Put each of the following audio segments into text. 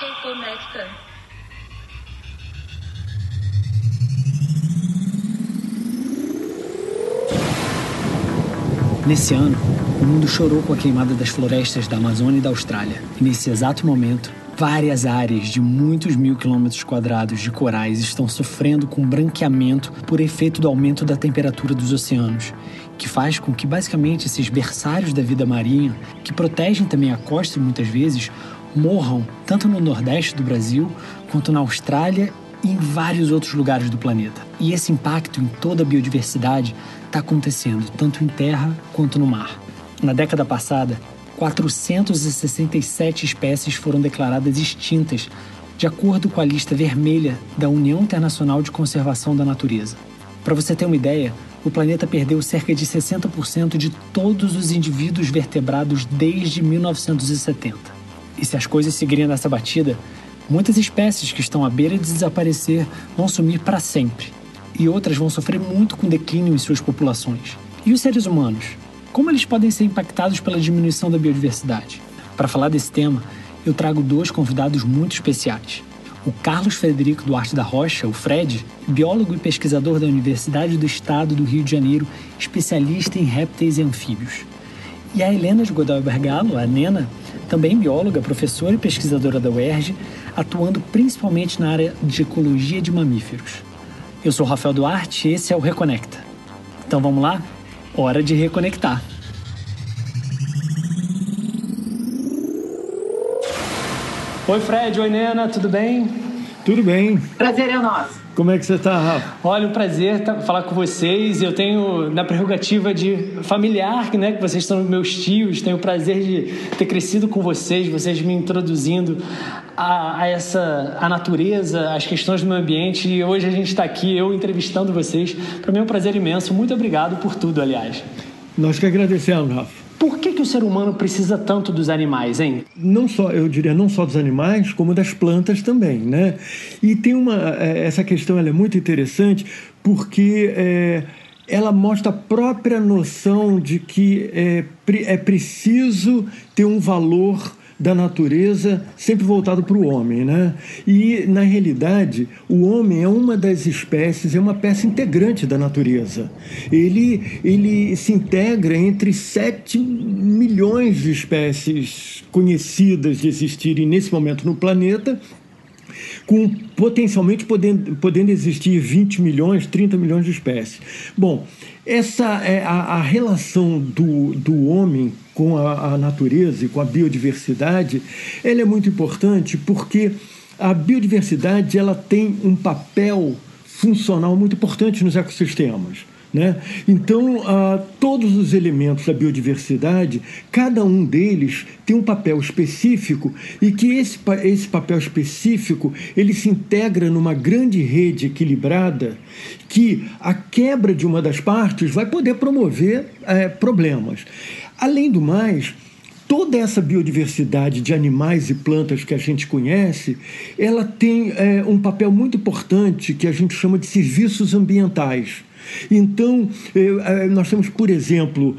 Reconecta. Nesse ano, o mundo chorou com a queimada das florestas da Amazônia e da Austrália. E nesse exato momento, várias áreas de muitos mil quilômetros quadrados de corais estão sofrendo com branqueamento por efeito do aumento da temperatura dos oceanos, que faz com que basicamente esses berçários da vida marinha, que protegem também a costa muitas vezes, morram tanto no nordeste do Brasil quanto na Austrália e em vários outros lugares do planeta. E esse impacto em toda a biodiversidade está acontecendo tanto em terra quanto no mar. Na década passada, 467 espécies foram declaradas extintas, de acordo com a lista vermelha da União Internacional de Conservação da Natureza. Para você ter uma ideia, o planeta perdeu cerca de 60% de todos os indivíduos vertebrados desde 1970. E se as coisas seguirem nessa batida, muitas espécies que estão à beira de desaparecer vão sumir para sempre, e outras vão sofrer muito com declínio em suas populações. E os seres humanos? Como eles podem ser impactados pela diminuição da biodiversidade? Para falar desse tema, eu trago dois convidados muito especiais. O Carlos Frederico Duarte da Rocha, o Fred, biólogo e pesquisador da Universidade do Estado do Rio de Janeiro, especialista em répteis e anfíbios. E a Helena de Godoy Bergalo, a Nena, também bióloga, professora e pesquisadora da UERJ, atuando principalmente na área de ecologia de mamíferos. Eu sou Rafael Duarte e esse é o Reconecta. Então vamos lá? Hora de reconectar. Oi, Fred. Oi, Nena. Tudo bem? Tudo bem. Prazer é nosso. Como é que você está, Rafa? Olha, um prazer tá, falar com vocês. Eu tenho, na prerrogativa de familiar, né, que vocês são meus tios, tenho o prazer de ter crescido com vocês, vocês me introduzindo a, a essa a natureza, as questões do meio ambiente. E hoje a gente está aqui, eu entrevistando vocês. Para mim é um prazer imenso. Muito obrigado por tudo, aliás. Nós que agradecemos, Rafa. Por que, que o ser humano precisa tanto dos animais, hein? Não só, eu diria, não só dos animais, como das plantas também, né? E tem uma, essa questão ela é muito interessante porque é, ela mostra a própria noção de que é, é preciso ter um valor da natureza sempre voltado para o homem, né? E na realidade, o homem é uma das espécies, é uma peça integrante da natureza. Ele ele se integra entre 7 milhões de espécies conhecidas de existirem nesse momento no planeta com potencialmente podendo, podendo existir 20 milhões, 30 milhões de espécies. Bom, essa é a, a relação do, do homem com a, a natureza e com a biodiversidade, ela é muito importante porque a biodiversidade ela tem um papel funcional muito importante nos ecossistemas. Né? Então, todos os elementos da biodiversidade, cada um deles tem um papel específico e que esse, esse papel específico ele se integra numa grande rede equilibrada que a quebra de uma das partes vai poder promover é, problemas. Além do mais, toda essa biodiversidade de animais e plantas que a gente conhece, ela tem é, um papel muito importante que a gente chama de serviços ambientais. Então, é, nós temos, por exemplo,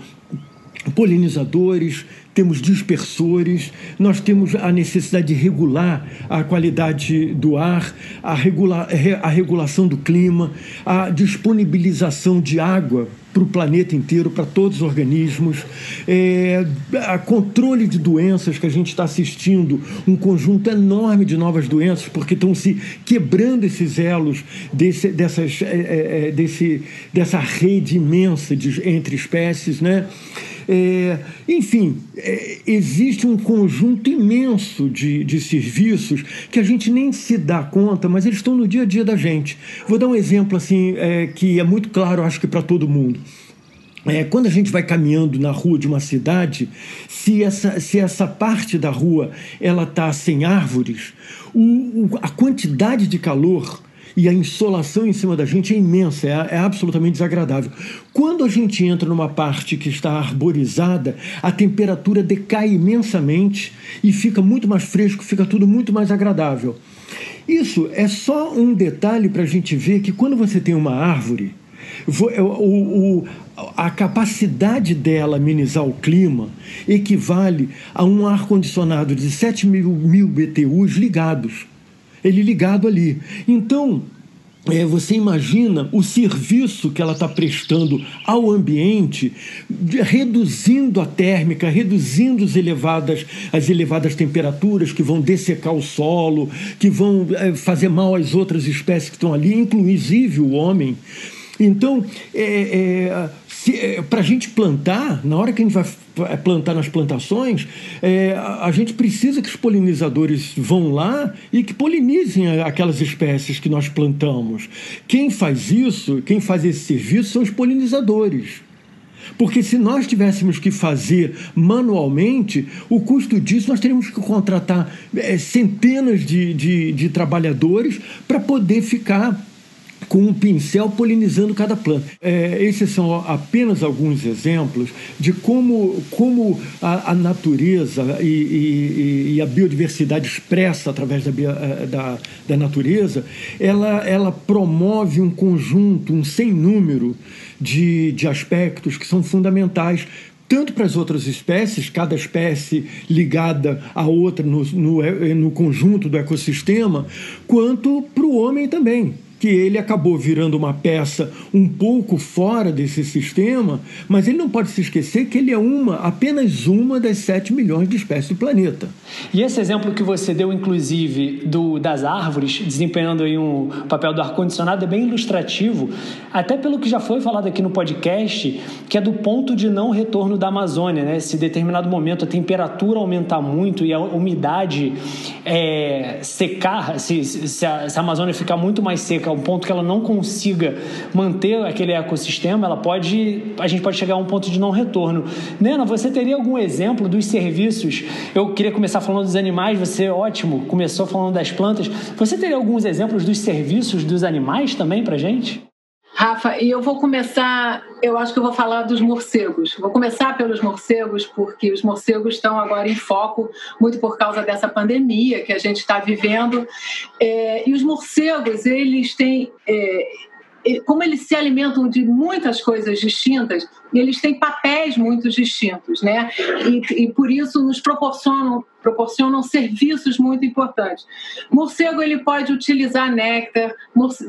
polinizadores, temos dispersores, nós temos a necessidade de regular a qualidade do ar, a, regula a regulação do clima, a disponibilização de água para o planeta inteiro, para todos os organismos, é, controle de doenças que a gente está assistindo, um conjunto enorme de novas doenças, porque estão se quebrando esses elos desse, dessas, é, é, é desse, dessa rede imensa de, entre espécies, né? É, enfim, é, existe um conjunto imenso de, de serviços que a gente nem se dá conta, mas eles estão no dia a dia da gente. Vou dar um exemplo assim é, que é muito claro, acho que para todo mundo. É, quando a gente vai caminhando na rua de uma cidade, se essa, se essa parte da rua ela está sem árvores, o, o, a quantidade de calor e a insolação em cima da gente é imensa, é, é, absolutamente desagradável. Quando a gente entra numa parte que está arborizada, a temperatura decai imensamente e fica muito mais fresco, fica tudo muito mais agradável. Isso é só um detalhe para a gente ver que quando você tem uma árvore, é, o, o, a capacidade dela amenizar o clima equivale a um ar-condicionado de 7 mil, mil BTUs ligados. Ele ligado ali. Então, é, você imagina o serviço que ela está prestando ao ambiente, reduzindo a térmica, reduzindo as elevadas, as elevadas temperaturas que vão dessecar o solo, que vão é, fazer mal às outras espécies que estão ali, inclusive o homem. Então, é, é é, para a gente plantar, na hora que a gente vai plantar nas plantações, é, a gente precisa que os polinizadores vão lá e que polinizem aquelas espécies que nós plantamos. Quem faz isso, quem faz esse serviço são os polinizadores. Porque se nós tivéssemos que fazer manualmente, o custo disso nós teríamos que contratar é, centenas de, de, de trabalhadores para poder ficar com um pincel polinizando cada planta. É, esses são apenas alguns exemplos de como, como a, a natureza e, e, e, a biodiversidade expressa através da, é, da, da natureza, ela, ela promove um conjunto, um sem número de, de aspectos que são fundamentais tanto para as outras espécies, cada espécie ligada à outra no, no, no conjunto do ecossistema, quanto para o homem também que ele acabou virando uma peça um pouco fora desse sistema, mas ele não pode se esquecer que ele é uma, apenas uma das 7 milhões de espécies do planeta. E esse exemplo que você deu, inclusive, do, das árvores, desempenhando aí um papel do ar-condicionado, é bem ilustrativo, até pelo que já foi falado aqui no podcast, que é do ponto de não retorno da Amazônia, né? Se determinado momento a temperatura aumentar muito e a umidade é, secar, se, se, a, se a Amazônia ficar muito mais seca um ponto que ela não consiga manter aquele ecossistema, ela pode, a gente pode chegar a um ponto de não retorno. Nena, você teria algum exemplo dos serviços? Eu queria começar falando dos animais, você ótimo, começou falando das plantas. Você teria alguns exemplos dos serviços dos animais também para gente? Rafa, e eu vou começar, eu acho que eu vou falar dos morcegos. Vou começar pelos morcegos, porque os morcegos estão agora em foco, muito por causa dessa pandemia que a gente está vivendo. É, e os morcegos, eles têm. É, como eles se alimentam de muitas coisas distintas, eles têm papéis muito distintos, né? E, e, por isso nos proporcionam, proporcionam serviços muito importantes. Morcego ele pode utilizar néctar,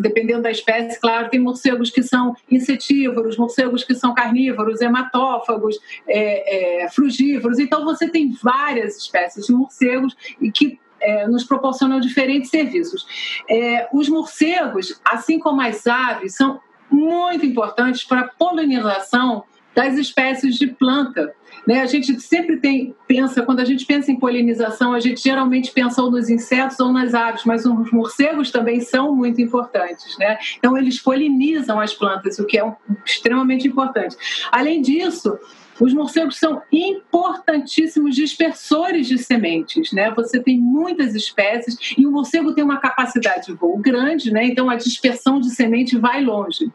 dependendo da espécie, claro. Tem morcegos que são insetívoros, morcegos que são carnívoros, hematófagos, é, é, frugívoros. Então você tem várias espécies de morcegos e que é, nos proporcionam diferentes serviços. É, os morcegos, assim como as aves, são muito importantes para a polinização das espécies de planta. Né? A gente sempre tem, pensa, quando a gente pensa em polinização, a gente geralmente pensa ou nos insetos ou nas aves, mas os morcegos também são muito importantes. Né? Então, eles polinizam as plantas, o que é extremamente importante. Além disso, os morcegos são importantíssimos dispersores de sementes, né? Você tem muitas espécies e o morcego tem uma capacidade de voo grande, né? Então a dispersão de semente vai longe.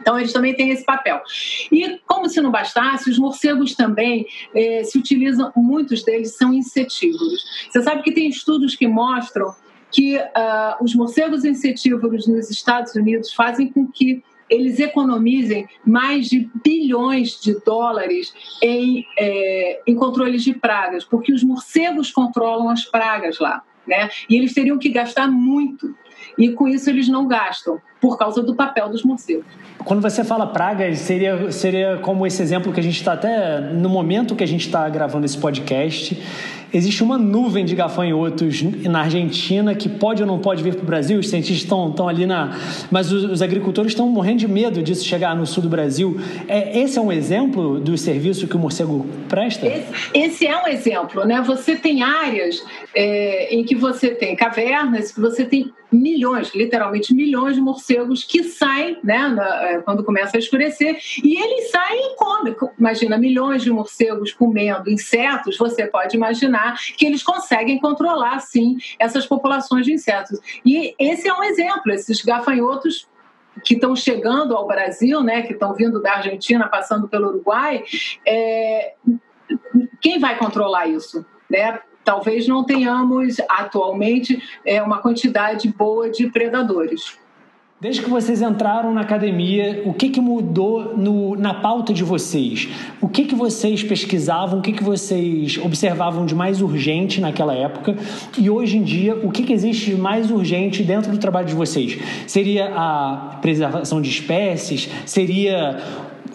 Então, eles também têm esse papel. E, como se não bastasse, os morcegos também eh, se utilizam, muitos deles são insetívoros. Você sabe que tem estudos que mostram que uh, os morcegos insetívoros nos Estados Unidos fazem com que eles economizem mais de bilhões de dólares em, é, em controles de pragas, porque os morcegos controlam as pragas lá. Né? E eles teriam que gastar muito. E com isso eles não gastam, por causa do papel dos morcegos. Quando você fala pragas, seria, seria como esse exemplo que a gente está até no momento que a gente está gravando esse podcast existe uma nuvem de gafanhotos na Argentina que pode ou não pode vir para o Brasil. Os cientistas estão, estão ali na. Mas os, os, agricultores estão morrendo de medo disso chegar no sul do Brasil. É, esse é um exemplo do serviço que o morcego presta? Esse, esse é um exemplo, né? Você tem áreas é, em que você tem cavernas, que você tem milhões, literalmente milhões de morcegos que saem, né, na, é, quando começa a escurecer, e eles saem e comem. Imagina milhões de morcegos comendo insetos, você pode imaginar que eles conseguem controlar, sim, essas populações de insetos. E esse é um exemplo, esses gafanhotos que estão chegando ao Brasil, né, que estão vindo da Argentina, passando pelo Uruguai, é, quem vai controlar isso? Né? talvez não tenhamos atualmente é, uma quantidade boa de predadores. Desde que vocês entraram na academia, o que, que mudou no, na pauta de vocês? O que, que vocês pesquisavam, o que, que vocês observavam de mais urgente naquela época? E hoje em dia, o que, que existe de mais urgente dentro do trabalho de vocês? Seria a preservação de espécies? Seria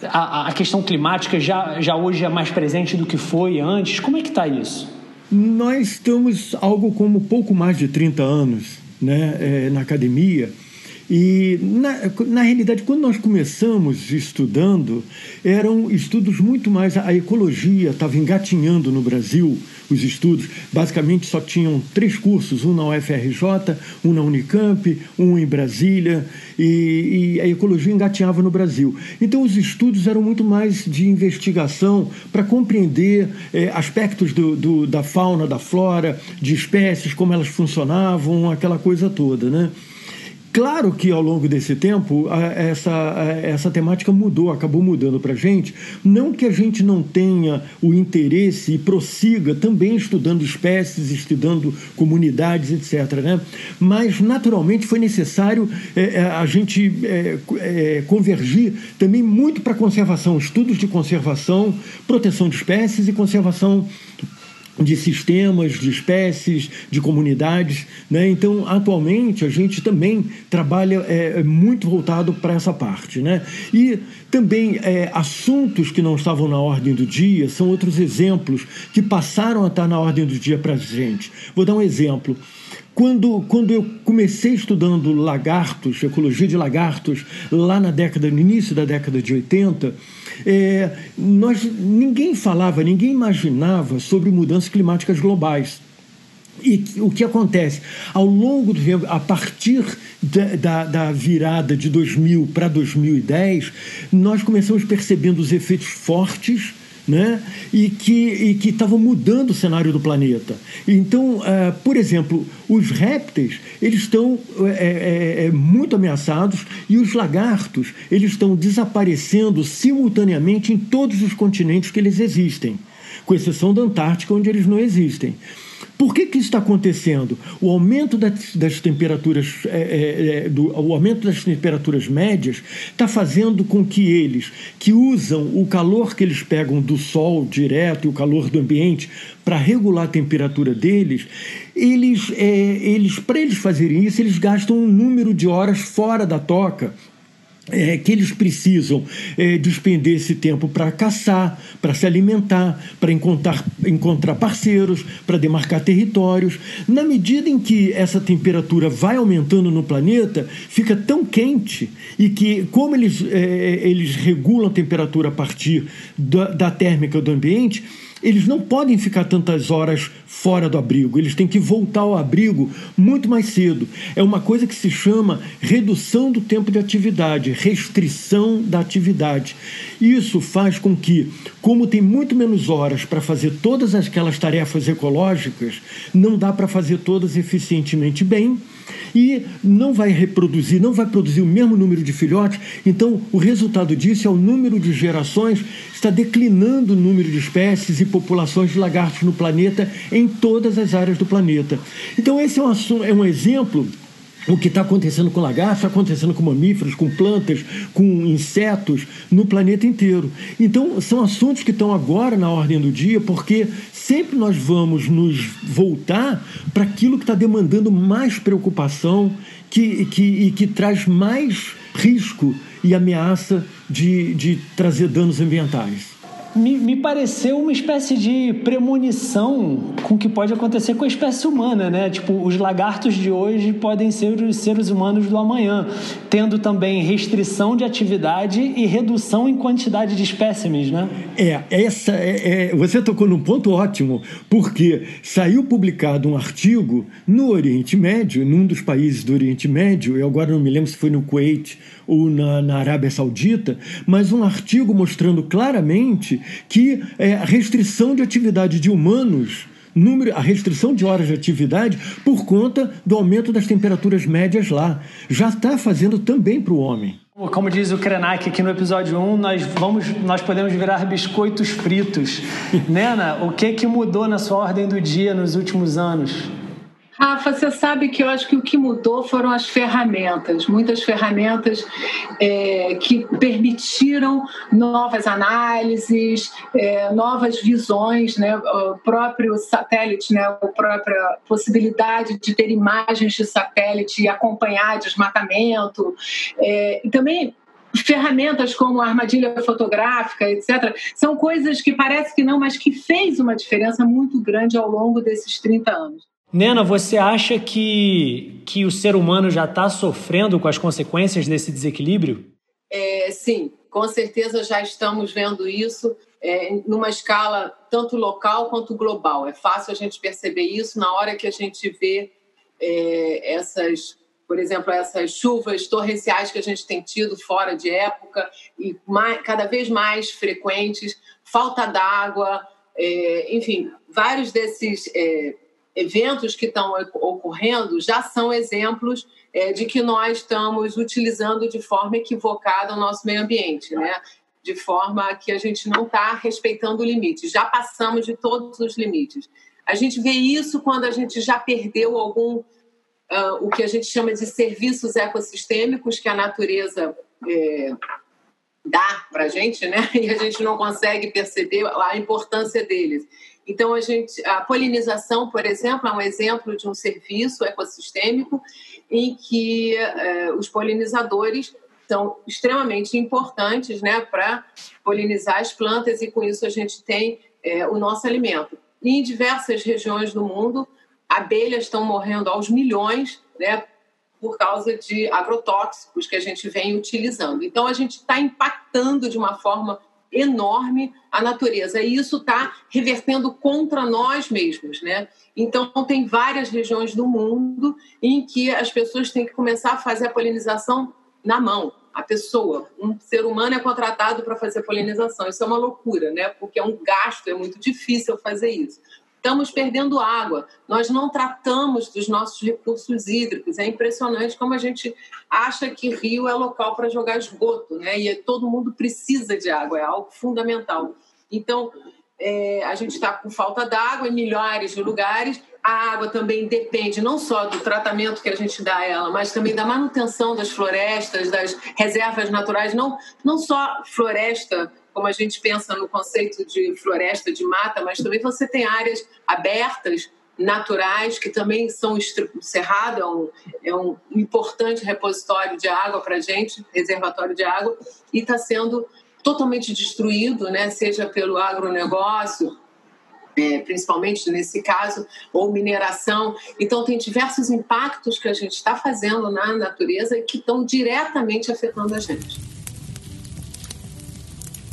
a, a questão climática já, já hoje é mais presente do que foi antes? Como é que está isso? Nós estamos algo como pouco mais de 30 anos né, é, na academia e, na, na realidade, quando nós começamos estudando, eram estudos muito mais. A ecologia estava engatinhando no Brasil, os estudos. Basicamente, só tinham três cursos: um na UFRJ, um na Unicamp, um em Brasília, e, e a ecologia engatinhava no Brasil. Então, os estudos eram muito mais de investigação para compreender eh, aspectos do, do, da fauna, da flora, de espécies, como elas funcionavam, aquela coisa toda, né? Claro que ao longo desse tempo essa, essa temática mudou, acabou mudando para a gente. Não que a gente não tenha o interesse e prossiga também estudando espécies, estudando comunidades, etc. Né? Mas naturalmente foi necessário é, é a gente é, é, convergir também muito para conservação, estudos de conservação, proteção de espécies e conservação de sistemas, de espécies, de comunidades. Né? Então, atualmente, a gente também trabalha é, muito voltado para essa parte. Né? E também é, assuntos que não estavam na ordem do dia são outros exemplos que passaram a estar na ordem do dia para a gente. Vou dar um exemplo. Quando, quando eu comecei estudando lagartos, ecologia de lagartos, lá na década, no início da década de 80, é, nós, ninguém falava, ninguém imaginava sobre mudanças climáticas globais. E o que acontece? Ao longo do tempo, a partir da, da, da virada de 2000 para 2010, nós começamos percebendo os efeitos fortes né? e que estavam mudando o cenário do planeta. Então, uh, por exemplo, os répteis eles estão é, é, muito ameaçados e os lagartos eles estão desaparecendo simultaneamente em todos os continentes que eles existem, com exceção da Antártica, onde eles não existem. Por que, que isso está acontecendo? O aumento das, das temperaturas, é, é, é, do, o aumento das temperaturas médias está fazendo com que eles, que usam o calor que eles pegam do sol direto e o calor do ambiente para regular a temperatura deles, eles, é, eles para eles fazerem isso, eles gastam um número de horas fora da toca é, que eles precisam é, despender esse tempo para caçar, para se alimentar, para encontrar, encontrar parceiros, para demarcar territórios. Na medida em que essa temperatura vai aumentando no planeta, fica tão quente e que, como eles, é, eles regulam a temperatura a partir da, da térmica do ambiente, eles não podem ficar tantas horas fora do abrigo, eles têm que voltar ao abrigo muito mais cedo. É uma coisa que se chama redução do tempo de atividade, restrição da atividade. Isso faz com que, como tem muito menos horas para fazer todas aquelas tarefas ecológicas, não dá para fazer todas eficientemente bem e não vai reproduzir, não vai produzir o mesmo número de filhotes. Então, o resultado disso é o número de gerações está declinando o número de espécies e populações de lagartos no planeta em todas as áreas do planeta. Então, esse é um, é um exemplo o que está acontecendo com lagartos, está acontecendo com mamíferos, com plantas, com insetos no planeta inteiro. Então, são assuntos que estão agora na ordem do dia, porque sempre nós vamos nos voltar para aquilo que está demandando mais preocupação que, que, e que traz mais risco e ameaça de, de trazer danos ambientais me, me pareceu uma espécie de premonição com o que pode acontecer com a espécie humana, né? Tipo, os lagartos de hoje podem ser os seres humanos do amanhã, tendo também restrição de atividade e redução em quantidade de espécimes, né? É, essa é, é, você tocou num ponto ótimo, porque saiu publicado um artigo no Oriente Médio, num dos países do Oriente Médio, eu agora não me lembro se foi no Kuwait ou na, na Arábia Saudita, mas um artigo mostrando claramente que é, a restrição de atividade de humanos número, a restrição de horas de atividade por conta do aumento das temperaturas médias lá. Já está fazendo também para o homem. Como diz o Krenak aqui no episódio 1, nós, vamos, nós podemos virar biscoitos fritos. Nena, o que, que mudou na sua ordem do dia nos últimos anos? Rafa, você sabe que eu acho que o que mudou foram as ferramentas, muitas ferramentas é, que permitiram novas análises, é, novas visões, né? o próprio satélite, né? a própria possibilidade de ter imagens de satélite e acompanhar desmatamento, é, e também ferramentas como armadilha fotográfica, etc., são coisas que parece que não, mas que fez uma diferença muito grande ao longo desses 30 anos. Nena, você acha que, que o ser humano já está sofrendo com as consequências desse desequilíbrio? É, sim, com certeza já estamos vendo isso é, numa escala tanto local quanto global. É fácil a gente perceber isso na hora que a gente vê é, essas, por exemplo, essas chuvas torrenciais que a gente tem tido fora de época e mais, cada vez mais frequentes, falta d'água, é, enfim, vários desses é, eventos que estão ocorrendo já são exemplos é, de que nós estamos utilizando de forma equivocada o nosso meio ambiente, né? de forma que a gente não está respeitando o limite. Já passamos de todos os limites. A gente vê isso quando a gente já perdeu algum, uh, o que a gente chama de serviços ecossistêmicos que a natureza é, dá para a gente, né? E a gente não consegue perceber a importância deles. Então, a, gente, a polinização, por exemplo, é um exemplo de um serviço ecossistêmico em que eh, os polinizadores são extremamente importantes né, para polinizar as plantas e, com isso, a gente tem eh, o nosso alimento. E em diversas regiões do mundo, abelhas estão morrendo aos milhões né, por causa de agrotóxicos que a gente vem utilizando. Então, a gente está impactando de uma forma enorme a natureza. E isso está revertendo contra nós mesmos, né? Então, tem várias regiões do mundo em que as pessoas têm que começar a fazer a polinização na mão. A pessoa, um ser humano é contratado para fazer polinização. Isso é uma loucura, né? Porque é um gasto, é muito difícil fazer isso. Estamos perdendo água. Nós não tratamos dos nossos recursos hídricos. É impressionante como a gente acha que rio é local para jogar esgoto, né? E todo mundo precisa de água, é algo fundamental. Então, é, a gente está com falta d'água em milhares de lugares. A água também depende não só do tratamento que a gente dá a ela, mas também da manutenção das florestas, das reservas naturais, não, não só floresta como a gente pensa no conceito de floresta, de mata, mas também você tem áreas abertas, naturais, que também são o cerrado, é um, é um importante repositório de água para a gente, reservatório de água, e está sendo totalmente destruído, né? seja pelo agronegócio, é, principalmente nesse caso, ou mineração. Então, tem diversos impactos que a gente está fazendo na natureza que estão diretamente afetando a gente.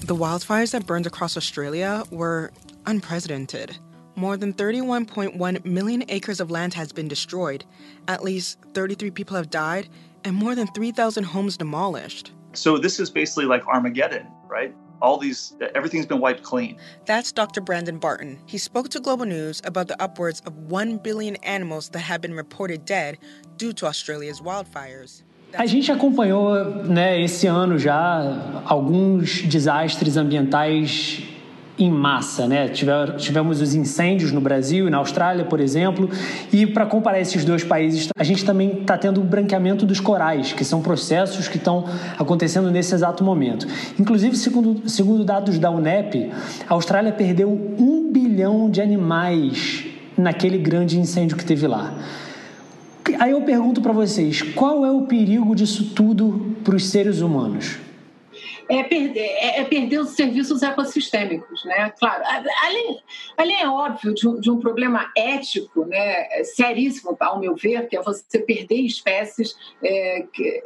The wildfires that burned across Australia were unprecedented. More than 31.1 million acres of land has been destroyed, at least 33 people have died, and more than 3,000 homes demolished. So, this is basically like Armageddon, right? all these everything's been wiped clean. That's Dr. Brandon Barton. He spoke to Global News about the upwards of 1 billion animals that have been reported dead due to Australia's wildfires. A gente acompanhou né, esse ano já alguns desastres ambientais em massa, né? Tivemos os incêndios no Brasil e na Austrália, por exemplo, e para comparar esses dois países, a gente também está tendo o branqueamento dos corais, que são processos que estão acontecendo nesse exato momento. Inclusive, segundo, segundo dados da UNEP, a Austrália perdeu um bilhão de animais naquele grande incêndio que teve lá. Aí eu pergunto para vocês, qual é o perigo disso tudo para os seres humanos? É perder, é, é perder os serviços ecossistêmicos, né? Claro, além, além é óbvio de um, de um problema ético, né, seríssimo, ao meu ver, que é você perder espécies é, que,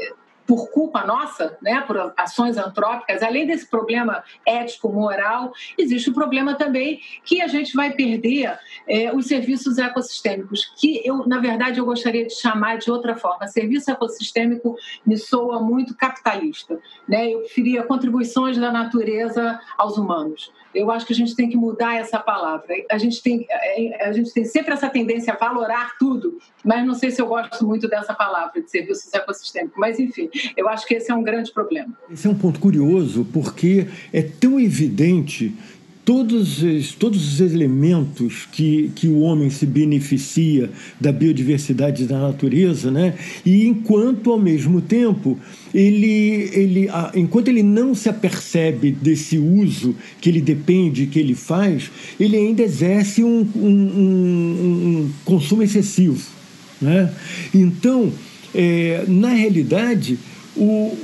por culpa nossa, né, por ações antrópicas, além desse problema ético-moral, existe o problema também que a gente vai perder é, os serviços ecossistêmicos, que eu, na verdade, eu gostaria de chamar de outra forma. Serviço ecossistêmico me soa muito capitalista. Né? Eu preferia contribuições da natureza aos humanos. Eu acho que a gente tem que mudar essa palavra. A gente tem, é, a gente tem sempre essa tendência a valorar tudo, mas não sei se eu gosto muito dessa palavra de serviços ecossistêmicos. Mas, enfim, Eu acho que esse é um grande problema. Esse é um ponto curioso, porque é tão evidente todos os, todos os elementos que, que o homem se beneficia da biodiversidade da natureza, né? e enquanto, ao mesmo tempo, ele, ele, enquanto ele não se apercebe desse uso que ele depende, que ele faz, ele ainda exerce um, um, um, um consumo excessivo. Né? Então, é, na realidade, o,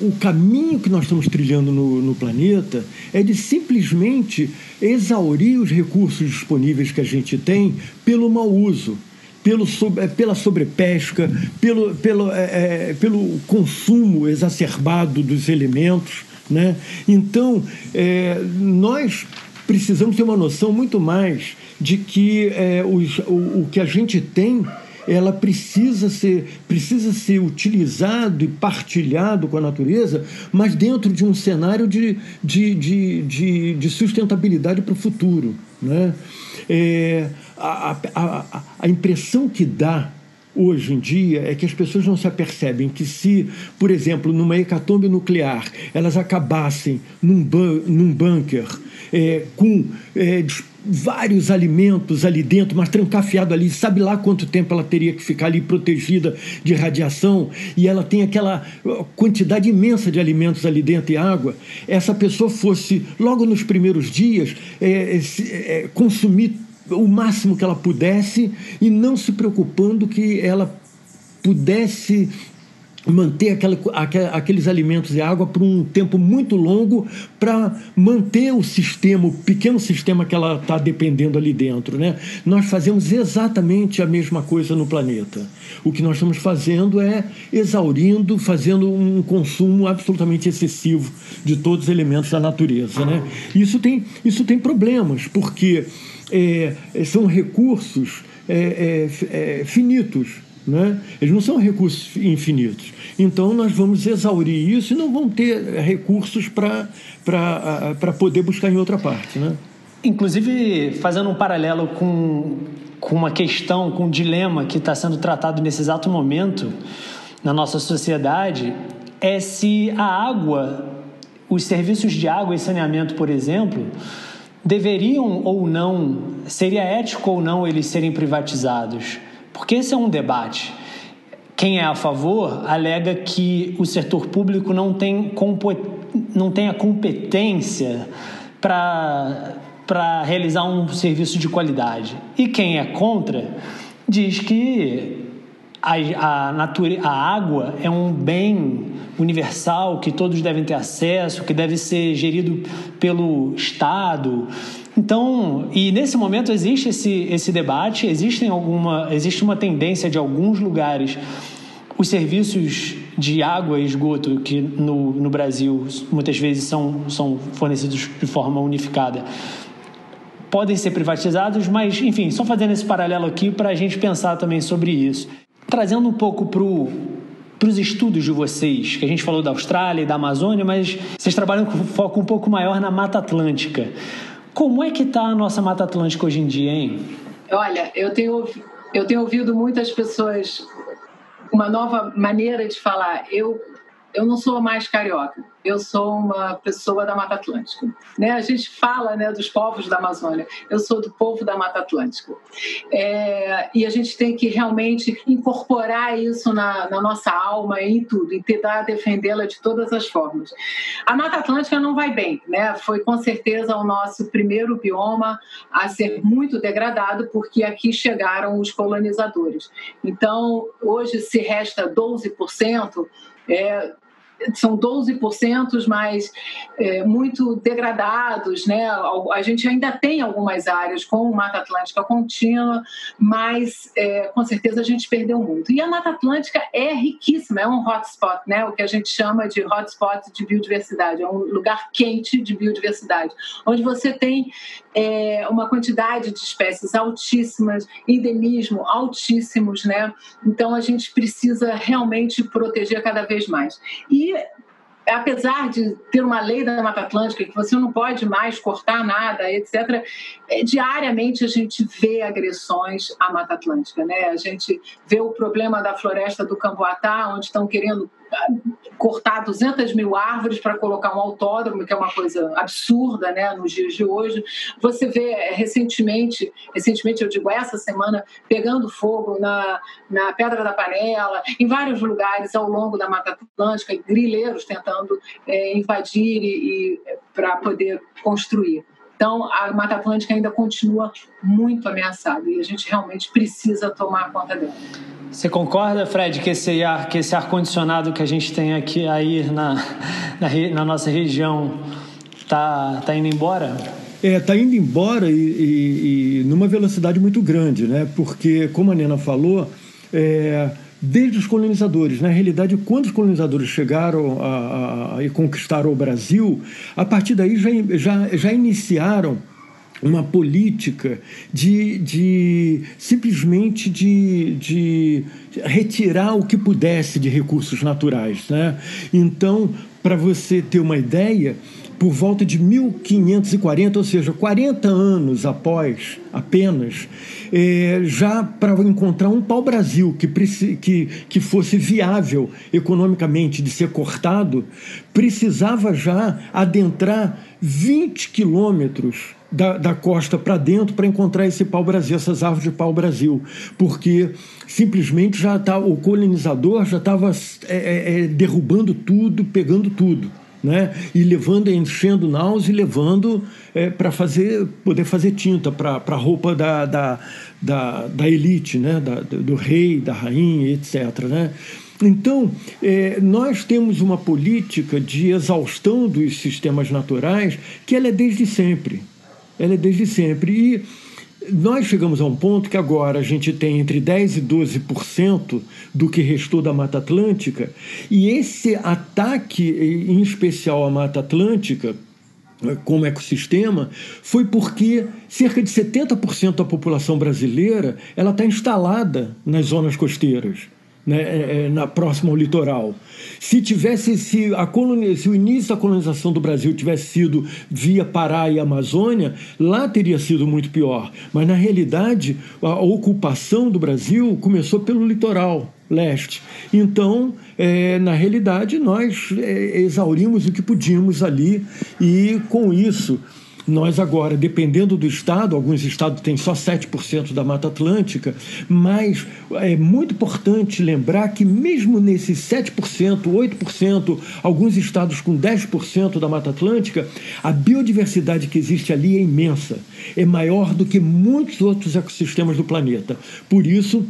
o caminho que nós estamos trilhando no, no, planeta é de simplesmente exaurir os recursos disponíveis que a gente tem pelo mau uso, pelo, é, pela sobrepesca, pelo, pelo, é, é, pelo consumo exacerbado dos elementos. Né? Então, é, nós precisamos ter uma noção muito mais de que é, os, o, o que a gente tem ela precisa ser, precisa ser utilizado e partilhado com a natureza, mas dentro de um cenário de, de, de, de, de sustentabilidade para o futuro. Né? É, a, a, a impressão que dá hoje em dia é que as pessoas não se apercebem que se, por exemplo, numa hecatombe nuclear, elas acabassem num, ban num bunker é, com é, vários alimentos ali dentro, mas trancafiado ali, sabe lá quanto tempo ela teria que ficar ali protegida de radiação, e ela tem aquela quantidade imensa de alimentos ali dentro e água, essa pessoa fosse, logo nos primeiros dias, é, é, consumir o máximo que ela pudesse e não se preocupando que ela pudesse manter aquela, aqueles alimentos e água por um tempo muito longo para manter o sistema, o pequeno sistema que ela está dependendo ali dentro. Né? Nós fazemos exatamente a mesma coisa no planeta. O que nós estamos fazendo é exaurindo, fazendo um consumo absolutamente excessivo de todos os elementos da natureza. Né? Isso, tem, isso tem problemas, porque é, são recursos é, é, é finitos né? Eles não são recursos infinitos. Então, nós vamos exaurir isso e não vamos ter recursos para poder buscar em outra parte. Né? Inclusive, fazendo um paralelo com, com uma questão, com um dilema que está sendo tratado nesse exato momento na nossa sociedade, é se a água, os serviços de água e saneamento, por exemplo, deveriam ou não, seria ético ou não eles serem privatizados. Porque esse é um debate. Quem é a favor alega que o setor público não tem, não tem a competência para realizar um serviço de qualidade. E quem é contra diz que a, a, a água é um bem universal que todos devem ter acesso, que deve ser gerido pelo Estado, então, e nesse momento existe esse, esse debate, alguma, existe uma tendência de alguns lugares os serviços de água e esgoto que no, no Brasil muitas vezes são, são fornecidos de forma unificada podem ser privatizados, mas enfim, só fazendo esse paralelo aqui para a gente pensar também sobre isso. Trazendo um pouco para os estudos de vocês, que a gente falou da Austrália e da Amazônia, mas vocês trabalham com foco um pouco maior na Mata Atlântica. Como é que está a nossa Mata Atlântica hoje em dia, hein? Olha, eu tenho, eu tenho ouvido muitas pessoas uma nova maneira de falar. Eu, eu não sou mais carioca eu sou uma pessoa da Mata Atlântica. Né? A gente fala né, dos povos da Amazônia, eu sou do povo da Mata Atlântica. É, e a gente tem que realmente incorporar isso na, na nossa alma em tudo, e tentar defendê-la de todas as formas. A Mata Atlântica não vai bem, né? foi com certeza o nosso primeiro bioma a ser muito degradado, porque aqui chegaram os colonizadores. Então, hoje se resta 12%. É, são 12% mais é, muito degradados, né? A gente ainda tem algumas áreas com Mata Atlântica contínua, mas é, com certeza a gente perdeu muito. E a Mata Atlântica é riquíssima, é um hotspot, né? O que a gente chama de hotspot de biodiversidade, é um lugar quente de biodiversidade, onde você tem é, uma quantidade de espécies altíssimas, endemismo altíssimos, né? Então a gente precisa realmente proteger cada vez mais. E apesar de ter uma lei da Mata Atlântica que você não pode mais cortar nada, etc., é, diariamente a gente vê agressões à Mata Atlântica. Né? A gente vê o problema da floresta do Camboatá, onde estão querendo cortar 200 mil árvores para colocar um autódromo, que é uma coisa absurda né, nos dias de hoje. Você vê é, recentemente, recentemente eu digo essa semana, pegando fogo na, na Pedra da Panela, em vários lugares ao longo da Mata Atlântica, grileiros tentando é, invadir e, e para poder construir. Então, a Mata Atlântica ainda continua muito ameaçada e a gente realmente precisa tomar conta dela. Você concorda, Fred, que esse ar, que esse ar condicionado que a gente tem aqui aí na, na, na nossa região tá, tá indo embora? É, tá indo embora e, e, e, numa velocidade muito grande, né? Porque, como a Nena falou, é, desde os colonizadores. Na realidade, quando os colonizadores chegaram a, a, a, conquistaram o Brasil, a partir daí já, já, já iniciaram uma política de, de simplesmente de, de retirar o que pudesse de recursos naturais. Né? Então, para você ter uma ideia, por volta de 1540, ou seja, 40 anos após apenas, é, já para encontrar um pau-brasil que, que, que fosse viável economicamente de ser cortado, precisava já adentrar 20 quilômetros da, da costa para dentro para encontrar esse pau-brasil, essas árvores de pau-brasil, porque simplesmente já tá, o colonizador já estava é, é, é, derrubando tudo, pegando tudo né? E levando, enchendo naus e levando é, para fazer, poder fazer tinta para a roupa da, da, da, da elite, né? Da, do rei, da rainha, etc. Né? Então, é, nós temos uma política de exaustão dos sistemas naturais que ela é desde sempre. Ela é desde sempre. E nós chegamos a um ponto que agora a gente tem entre 10% e 12% do que restou da Mata Atlântica, e esse ataque, em especial à Mata Atlântica, como ecossistema, foi porque cerca de 70% da população brasileira ela está instalada nas zonas costeiras né, é, é, na próxima ao litoral. Se tivesse se, a colonia, se o início da colonização do Brasil tivesse sido via Pará e Amazônia, lá teria sido muito pior. Mas na realidade, a ocupação do Brasil começou pelo litoral leste. Então, é, na realidade, nós é, exaurimos o que podíamos ali e com isso nós agora, dependendo do estado, alguns estados têm só 7% da Mata Atlântica, mas é muito importante lembrar que mesmo nesses 7%, 8%, alguns estados com 10% da Mata Atlântica, a biodiversidade que existe ali é imensa, é maior do que muitos outros ecossistemas do planeta. Por isso,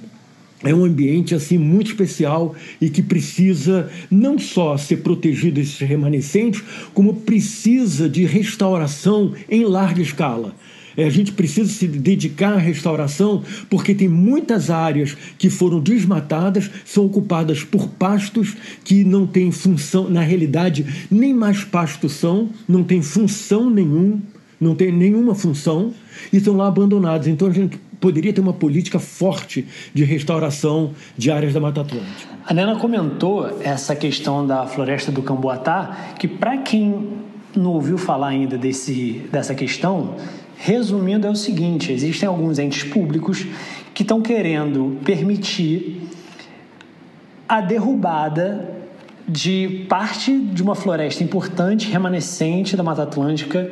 é um ambiente assim muito especial e que precisa não só ser protegido desses remanescentes, como precisa de restauração em larga escala. É, a gente precisa se dedicar à restauração porque tem muitas áreas que foram desmatadas, são ocupadas por pastos que não têm função, na realidade, nem mais pastos são, não tem função nenhum, não tem nenhuma função e estão lá abandonados. Então a gente poderia ter uma política forte de restauração de áreas da Mata Atlântica. A Nena comentou essa questão da floresta do Camboatá, que para quem não ouviu falar ainda desse, dessa questão, resumindo é o seguinte, existem alguns entes públicos que estão querendo permitir a derrubada de parte de uma floresta importante, remanescente da Mata Atlântica,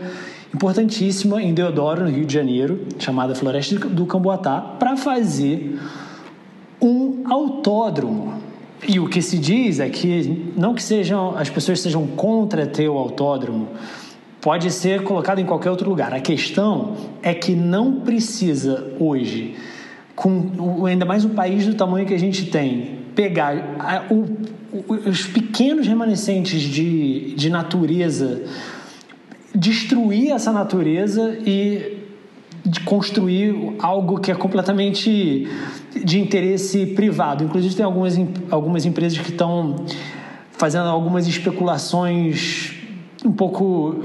importantíssima em Deodoro, no Rio de Janeiro, chamada Floresta do Camboatá, para fazer um autódromo. E o que se diz é que não que sejam as pessoas sejam contra ter o autódromo, pode ser colocado em qualquer outro lugar. A questão é que não precisa hoje, com ainda mais um país do tamanho que a gente tem, pegar a, o, os pequenos remanescentes de, de natureza destruir essa natureza e de construir algo que é completamente de interesse privado. Inclusive, tem algumas, algumas empresas que estão fazendo algumas especulações um pouco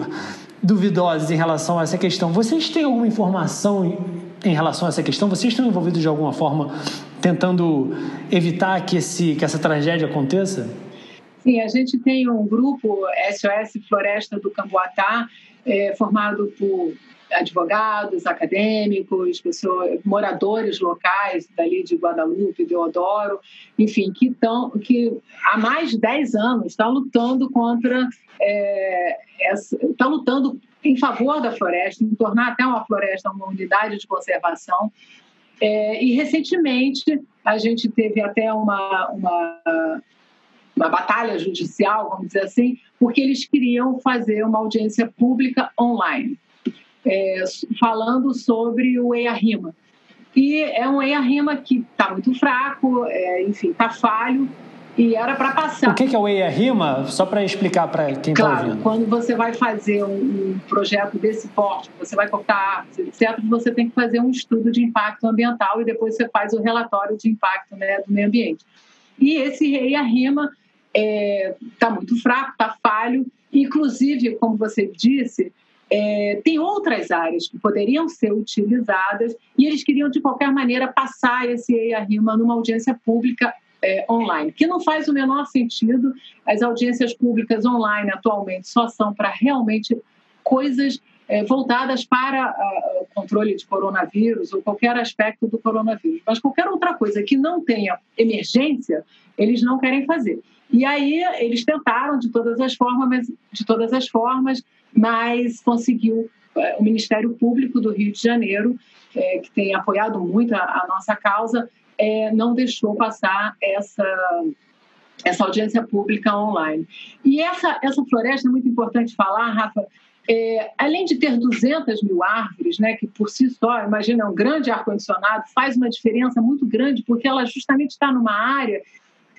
duvidosas em relação a essa questão. Vocês têm alguma informação em relação a essa questão? Vocês estão envolvidos de alguma forma tentando evitar que, esse, que essa tragédia aconteça? Sim, a gente tem um grupo SOS Floresta do Camboatá, é, formado por advogados, acadêmicos, pessoas, moradores locais dali de Guadalupe, Deodoro, enfim, que estão que há mais de 10 anos está lutando contra é, está lutando em favor da floresta, em tornar até uma floresta uma unidade de conservação. É, e recentemente a gente teve até uma, uma, uma batalha judicial, vamos dizer assim, porque eles queriam fazer uma audiência pública online é, falando sobre o EIA-RIMA. E é um EIA-RIMA que está muito fraco, é, enfim, está falho, e era para passar. O que é o EIA-RIMA? Só para explicar para quem está claro, ouvindo. quando você vai fazer um, projeto desse porte, você vai cortar árvores, etc., você tem que fazer um estudo de impacto ambiental e depois você faz o relatório de impacto né, do meio ambiente. E esse EIA-RIMA está é, tá muito fraco, está falho, inclusive, como você disse, é, tem outras áreas que poderiam ser utilizadas e eles queriam, de qualquer maneira, passar esse EIA-RIMA numa audiência pública é, online, que não faz o menor sentido. As audiências públicas online atualmente só são para realmente coisas é, voltadas para o controle de coronavírus ou qualquer aspecto do coronavírus. Mas qualquer outra coisa que não tenha emergência, eles não querem fazer. E aí eles tentaram de todas as formas, de todas as formas, mas conseguiu é, o Ministério Público do Rio de Janeiro, é, que tem apoiado muito a, nossa causa, não deixou passar essa essa audiência pública online. E essa, essa floresta é muito importante falar, Rafa, é, além de ter 200 mil árvores, né, que por si só, imagina, um grande ar-condicionado, faz uma diferença muito grande, porque ela justamente está numa área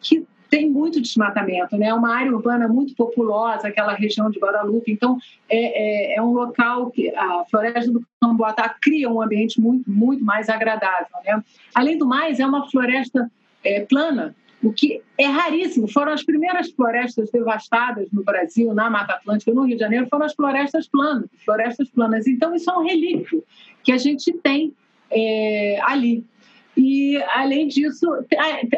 que tem muito desmatamento, né? É uma área urbana muito populosa, aquela região de Guadalupe. Então, é, é, é um local que a floresta do Camboatá cria um ambiente muito, muito mais agradável, né? Além do mais, é uma floresta é, plana, o que é raríssimo. Foram as primeiras florestas devastadas no Brasil, na Mata Atlântica, no Rio de Janeiro, foram as florestas planas, florestas planas. Então, isso é um relíquio que a gente tem é, ali. E, além disso,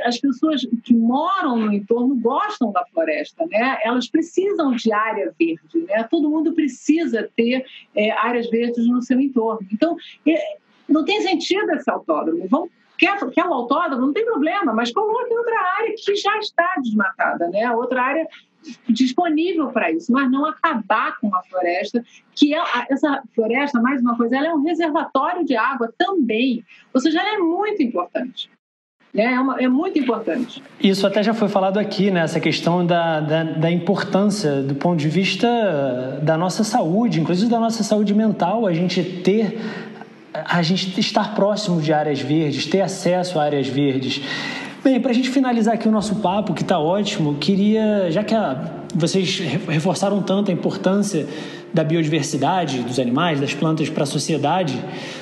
as pessoas que moram no entorno gostam da floresta, né? Elas precisam de área verde, né? Todo mundo precisa ter é, áreas verdes no seu entorno. Então, é, não tem sentido esse autódromo. Vão, quer, quer um autódromo? Não tem problema, mas coloque outra área que já está desmatada, né? Outra área disponível para isso, mas não acabar com a floresta, que é, essa floresta, mais uma coisa, ela é um reservatório de água também, ou seja, ela é muito importante. Né? É, uma, é muito importante. Isso até já foi falado aqui, né? essa questão da, da, da, importância do ponto de vista da nossa saúde, inclusive da nossa saúde mental, a gente ter a gente estar próximo de áreas verdes, ter acesso a áreas verdes. Bem, para a gente finalizar aqui o nosso papo, que está ótimo, queria, já que a, vocês reforçaram tanto a importância da biodiversidade, dos animais, das plantas para a sociedade,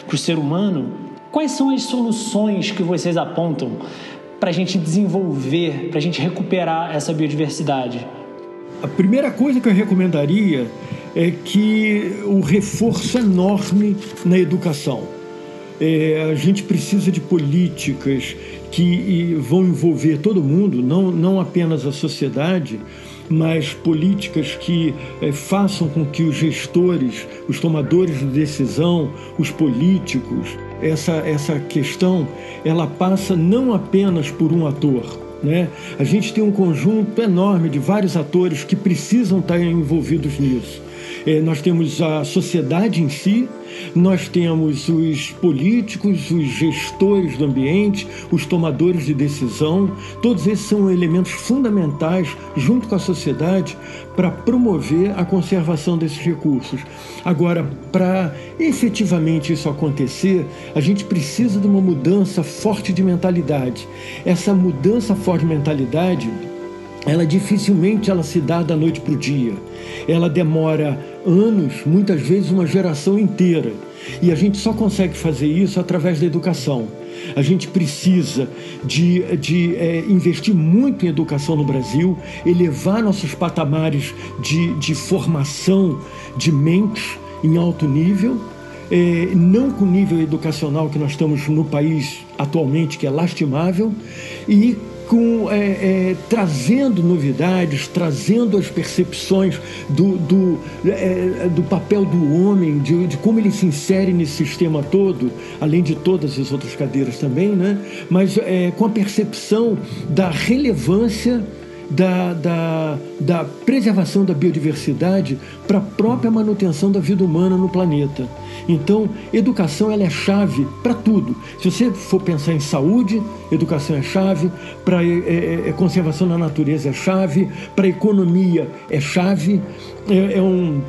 para o ser humano, quais são as soluções que vocês apontam para a gente desenvolver, para a gente recuperar essa biodiversidade? A primeira coisa que eu recomendaria é que o reforço enorme na educação. É, a gente precisa de políticas que vão envolver todo mundo, não, não apenas a sociedade, mas políticas que é, façam com que os gestores, os tomadores de decisão, os políticos, essa, essa questão, ela passa não apenas por um ator, né? A gente tem um conjunto enorme de vários atores que precisam estar envolvidos nisso. É, nós temos a sociedade em si, nós temos os políticos, os gestores do ambiente, os tomadores de decisão, todos esses são elementos fundamentais, junto com a sociedade, para promover a conservação desses recursos. Agora, para efetivamente isso acontecer, a gente precisa de uma mudança forte de mentalidade. Essa mudança forte de mentalidade ela dificilmente ela se dá da noite para o dia. Ela demora anos, muitas vezes uma geração inteira. E a gente só consegue fazer isso através da educação. A gente precisa de, de é, investir muito em educação no Brasil, elevar nossos patamares de, de formação de mentes em alto nível, é, não com o nível educacional que nós estamos no país atualmente, que é lastimável, e com, é, é, trazendo novidades, trazendo as percepções do, do, é, do papel do homem, de, de, como ele se insere nesse sistema todo, além de todas as outras cadeiras também, né? mas é, com a percepção da relevância da, da, da preservação da biodiversidade para a própria manutenção da vida humana no planeta. Então, educação ela é chave para tudo. Se você for pensar em saúde, educação é chave, para é, é, é, conservação da natureza é chave, para economia é chave. É, é um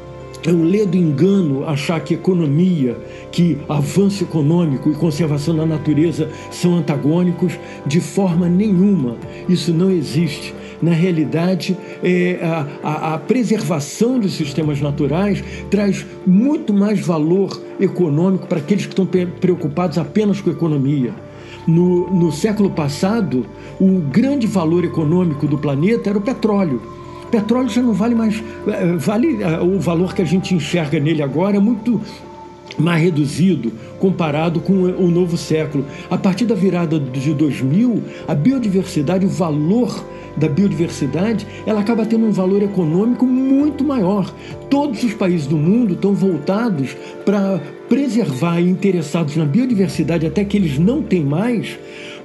é um ledo engano achar que economia, que avanço econômico e conservação da natureza são antagônicos de forma nenhuma. Isso não existe na realidade, é, a, a, preservação dos sistemas naturais traz muito mais valor econômico para aqueles que estão preocupados apenas com economia. No, no século passado, o grande valor econômico do planeta era o petróleo petróleo já não vale mais. É, vale é, o valor que a gente enxerga nele agora é muito mais reduzido comparado com o novo século. A partir da virada de 2000, a biodiversidade, o valor da biodiversidade, ela acaba tendo um valor econômico muito maior. Todos os países do mundo estão voltados para preservar e interessados na biodiversidade até que eles não têm mais,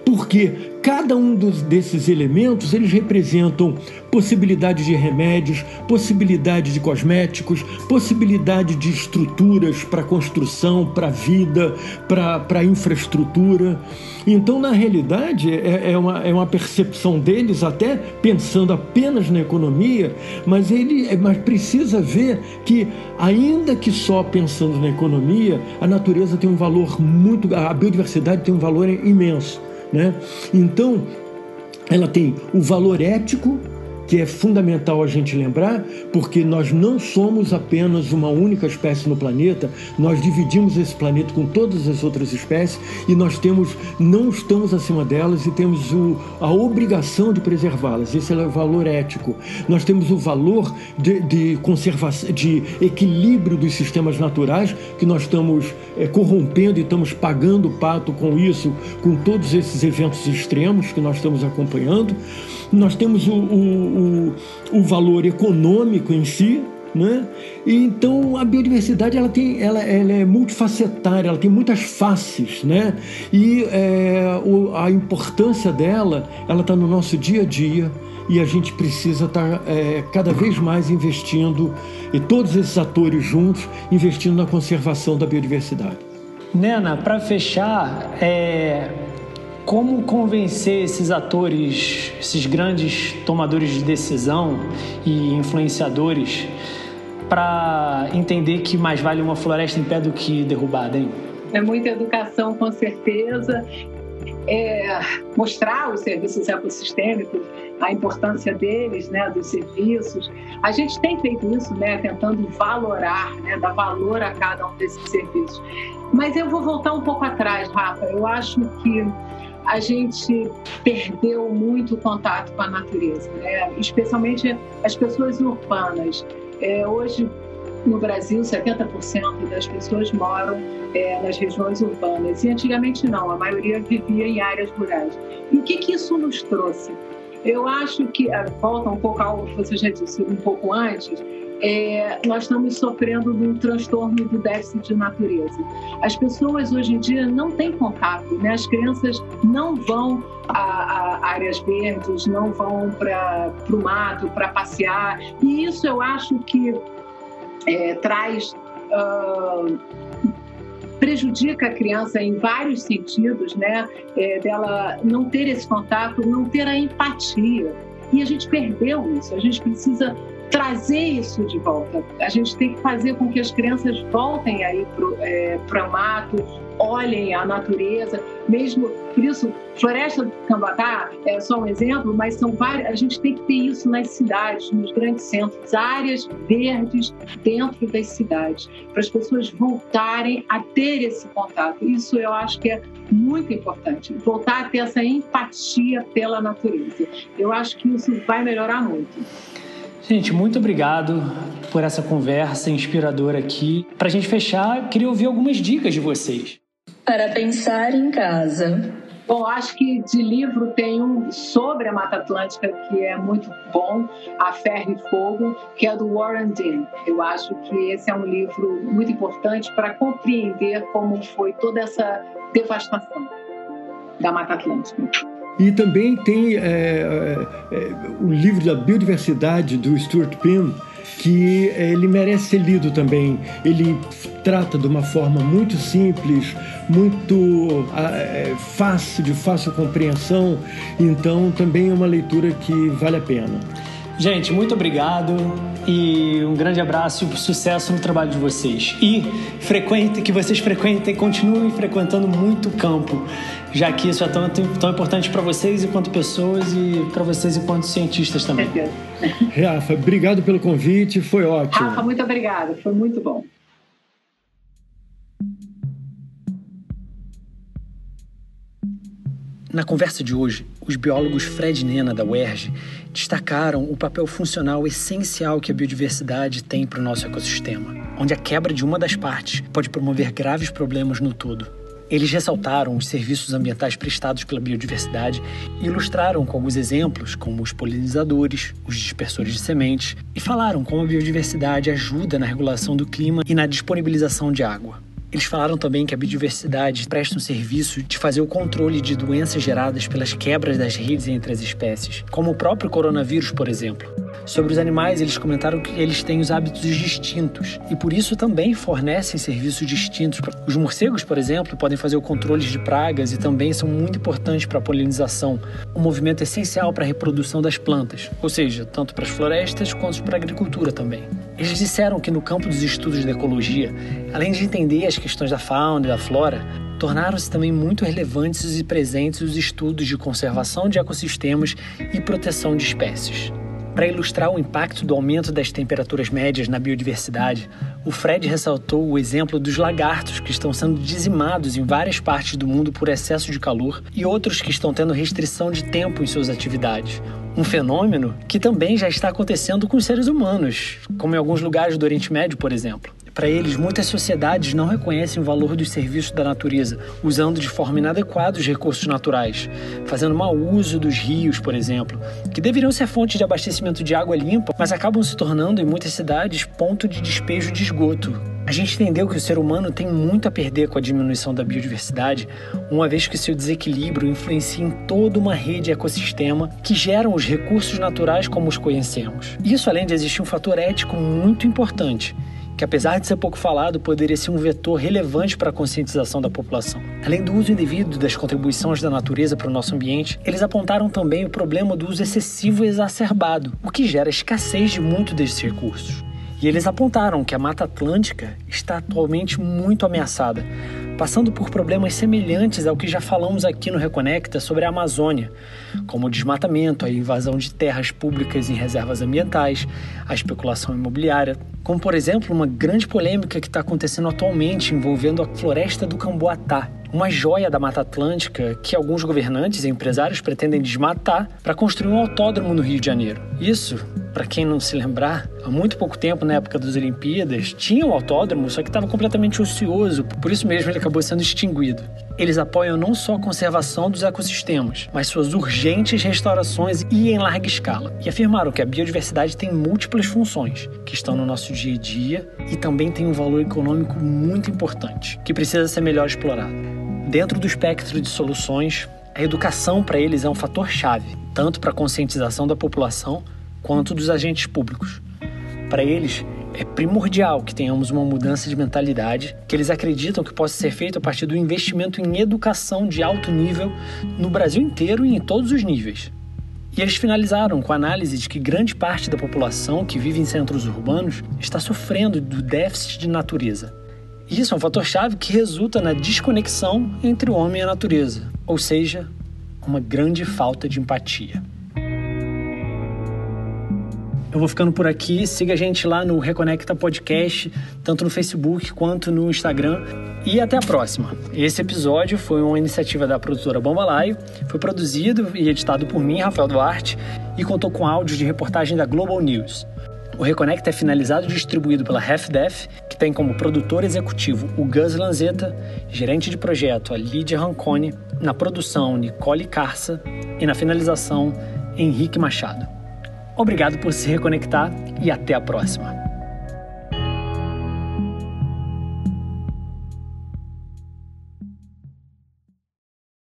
porque cada um dos, desses elementos eles representam possibilidade de remédios, possibilidade de cosméticos, possibilidade de estruturas para construção, para vida, para infraestrutura. Então, na realidade, é, é, uma, é uma percepção deles, até pensando apenas na economia, mas ele mas precisa ver que, ainda que só pensando na economia, a natureza tem um valor muito. a biodiversidade tem um valor imenso. Né? Então, ela tem o valor ético que é fundamental a gente lembrar, porque nós não somos apenas uma única espécie no planeta, nós dividimos esse planeta com todas as outras espécies e nós temos, não estamos acima delas e temos o, a obrigação de preservá-las. Esse é o valor ético. Nós temos o valor de, de conservação, de equilíbrio dos sistemas naturais que nós estamos é, corrompendo e estamos pagando o pato com isso, com todos esses eventos extremos que nós estamos acompanhando. Nós temos o, o, o, o valor econômico em si, né? Então a biodiversidade ela tem, ela, ela é multifacetária, ela tem muitas faces, né? E é, o, a importância dela, ela está no nosso dia a dia e a gente precisa estar tá, é, cada vez mais investindo e todos esses atores juntos investindo na conservação da biodiversidade. Nena, para fechar, é, como convencer esses atores, esses grandes tomadores de decisão e influenciadores para entender que mais vale uma floresta em pé do que derrubada, hein? É muita educação, com certeza. É mostrar os serviços ecossistêmicos, a importância deles, né, dos serviços. A gente tem feito isso, né, tentando valorar, né, dar valor a cada um desses serviços. Mas eu vou voltar um pouco atrás, Rafa. Eu acho que a gente perdeu muito o contato com a natureza, né? especialmente as pessoas urbanas. É, hoje, no Brasil, 70% das pessoas moram é, nas regiões urbanas e antigamente não, a maioria vivia em áreas rurais. E o que, que isso nos trouxe? Eu acho que, é, volta um pouco ao que você já disse um pouco antes, é, nós estamos sofrendo de um transtorno do déficit de natureza. As pessoas hoje em dia não têm contato, né? as crianças não vão a, a áreas verdes, não vão para o mato para passear, e isso eu acho que é, traz. Uh, prejudica a criança em vários sentidos, né? É, dela não ter esse contato, não ter a empatia. E a gente perdeu isso. A gente precisa trazer isso de volta. A gente tem que fazer com que as crianças voltem aí para é, mato, olhem a natureza, mesmo por isso Floresta do Cambatá é só um exemplo, mas são várias. A gente tem que ter isso nas cidades, nos grandes centros, áreas verdes dentro das cidades, para as pessoas voltarem a ter esse contato. Isso eu acho que é muito importante, voltar a ter essa empatia pela natureza. Eu acho que isso vai melhorar muito. Gente, muito obrigado por essa conversa inspiradora aqui. Para a gente fechar, queria ouvir algumas dicas de vocês. Para pensar em casa. Bom, acho que de livro tem um sobre a Mata Atlântica que é muito bom, A Ferro e Fogo, que é do Warren Dean. Eu acho que esse é um livro muito importante para compreender como foi toda essa devastação da Mata Atlântica. E também tem é, é, é o livro da biodiversidade do Stuart Pym, que é, ele merece ser lido também. Ele trata de uma forma muito simples, muito é, fácil, de fácil compreensão, então também é uma leitura que vale a pena. Gente, muito obrigado e um grande abraço e sucesso no trabalho de vocês. E frequente, que vocês frequentem, continuem frequentando muito o campo, já que isso é tão, tão importante para vocês enquanto pessoas e para vocês enquanto cientistas também. Rafa, obrigado pelo convite, foi ótimo. Rafa, muito obrigada, foi muito bom. Na conversa de hoje, os biólogos Fred Nena, da UERJ, destacaram o papel funcional essencial que a biodiversidade tem para o nosso ecossistema, onde a quebra de uma das partes pode promover graves problemas no todo. Eles ressaltaram os serviços ambientais prestados pela biodiversidade e ilustraram com alguns exemplos, como os polinizadores, os dispersores de sementes, e falaram como a biodiversidade ajuda na regulação do clima e na disponibilização de água. Eles falaram também que a biodiversidade presta um serviço de fazer o controle de doenças geradas pelas quebras das redes entre as espécies, como o próprio coronavírus, por exemplo. Sobre os animais, eles comentaram que eles têm os hábitos distintos e por isso também fornecem serviços distintos. Os morcegos, por exemplo, podem fazer o controle de pragas e também são muito importantes para a polinização, um movimento essencial para a reprodução das plantas, ou seja, tanto para as florestas quanto para a agricultura também. Eles disseram que no campo dos estudos da ecologia, além de entender as questões da fauna e da flora, tornaram-se também muito relevantes e presentes os estudos de conservação de ecossistemas e proteção de espécies. Para ilustrar o impacto do aumento das temperaturas médias na biodiversidade, o Fred ressaltou o exemplo dos lagartos que estão sendo dizimados em várias partes do mundo por excesso de calor e outros que estão tendo restrição de tempo em suas atividades. Um fenômeno que também já está acontecendo com os seres humanos, como em alguns lugares do Oriente Médio, por exemplo. Para eles, muitas sociedades não reconhecem o valor dos serviços da natureza, usando de forma inadequada os recursos naturais, fazendo mau uso dos rios, por exemplo, que deveriam ser fonte de abastecimento de água limpa, mas acabam se tornando, em muitas cidades, ponto de despejo de esgoto. A gente entendeu que o ser humano tem muito a perder com a diminuição da biodiversidade, uma vez que seu desequilíbrio influencia em toda uma rede de ecossistema que geram os recursos naturais como os conhecemos. Isso além de existir um fator ético muito importante, que apesar de ser pouco falado, poderia ser um vetor relevante para a conscientização da população. Além do uso indevido das contribuições da natureza para o nosso ambiente, eles apontaram também o problema do uso excessivo e exacerbado, o que gera escassez de muito desses recursos. E eles apontaram que a Mata Atlântica está atualmente muito ameaçada, passando por problemas semelhantes ao que já falamos aqui no Reconecta sobre a Amazônia, como o desmatamento, a invasão de terras públicas em reservas ambientais, a especulação imobiliária, como por exemplo uma grande polêmica que está acontecendo atualmente envolvendo a floresta do Camboatá, uma joia da Mata Atlântica que alguns governantes e empresários pretendem desmatar para construir um autódromo no Rio de Janeiro. Isso, para quem não se lembrar, há muito pouco tempo, na época das Olimpíadas, tinha um autódromo, só que estava completamente ocioso, por isso mesmo ele acabou sendo extinguido. Eles apoiam não só a conservação dos ecossistemas, mas suas urgentes restaurações e em larga escala. E afirmaram que a biodiversidade tem múltiplas funções que estão no nosso dia a dia e também tem um valor econômico muito importante, que precisa ser melhor explorado. Dentro do espectro de soluções, a educação para eles é um fator chave, tanto para a conscientização da população quanto dos agentes públicos. Para eles, é primordial que tenhamos uma mudança de mentalidade que eles acreditam que possa ser feito a partir do investimento em educação de alto nível no Brasil inteiro e em todos os níveis. E eles finalizaram com a análise de que grande parte da população que vive em centros urbanos está sofrendo do déficit de natureza, isso é um fator-chave que resulta na desconexão entre o homem e a natureza, ou seja, uma grande falta de empatia. Eu vou ficando por aqui. Siga a gente lá no Reconecta Podcast, tanto no Facebook quanto no Instagram. E até a próxima. Esse episódio foi uma iniciativa da produtora Bombalaio, foi produzido e editado por mim, Rafael Duarte, e contou com áudios de reportagem da Global News. O Reconecta é finalizado e distribuído pela HalfDef, que tem como produtor executivo o Gus Lanzetta, gerente de projeto a Lídia Rancone, na produção Nicole Carça e na finalização Henrique Machado. Obrigado por se reconectar e até a próxima.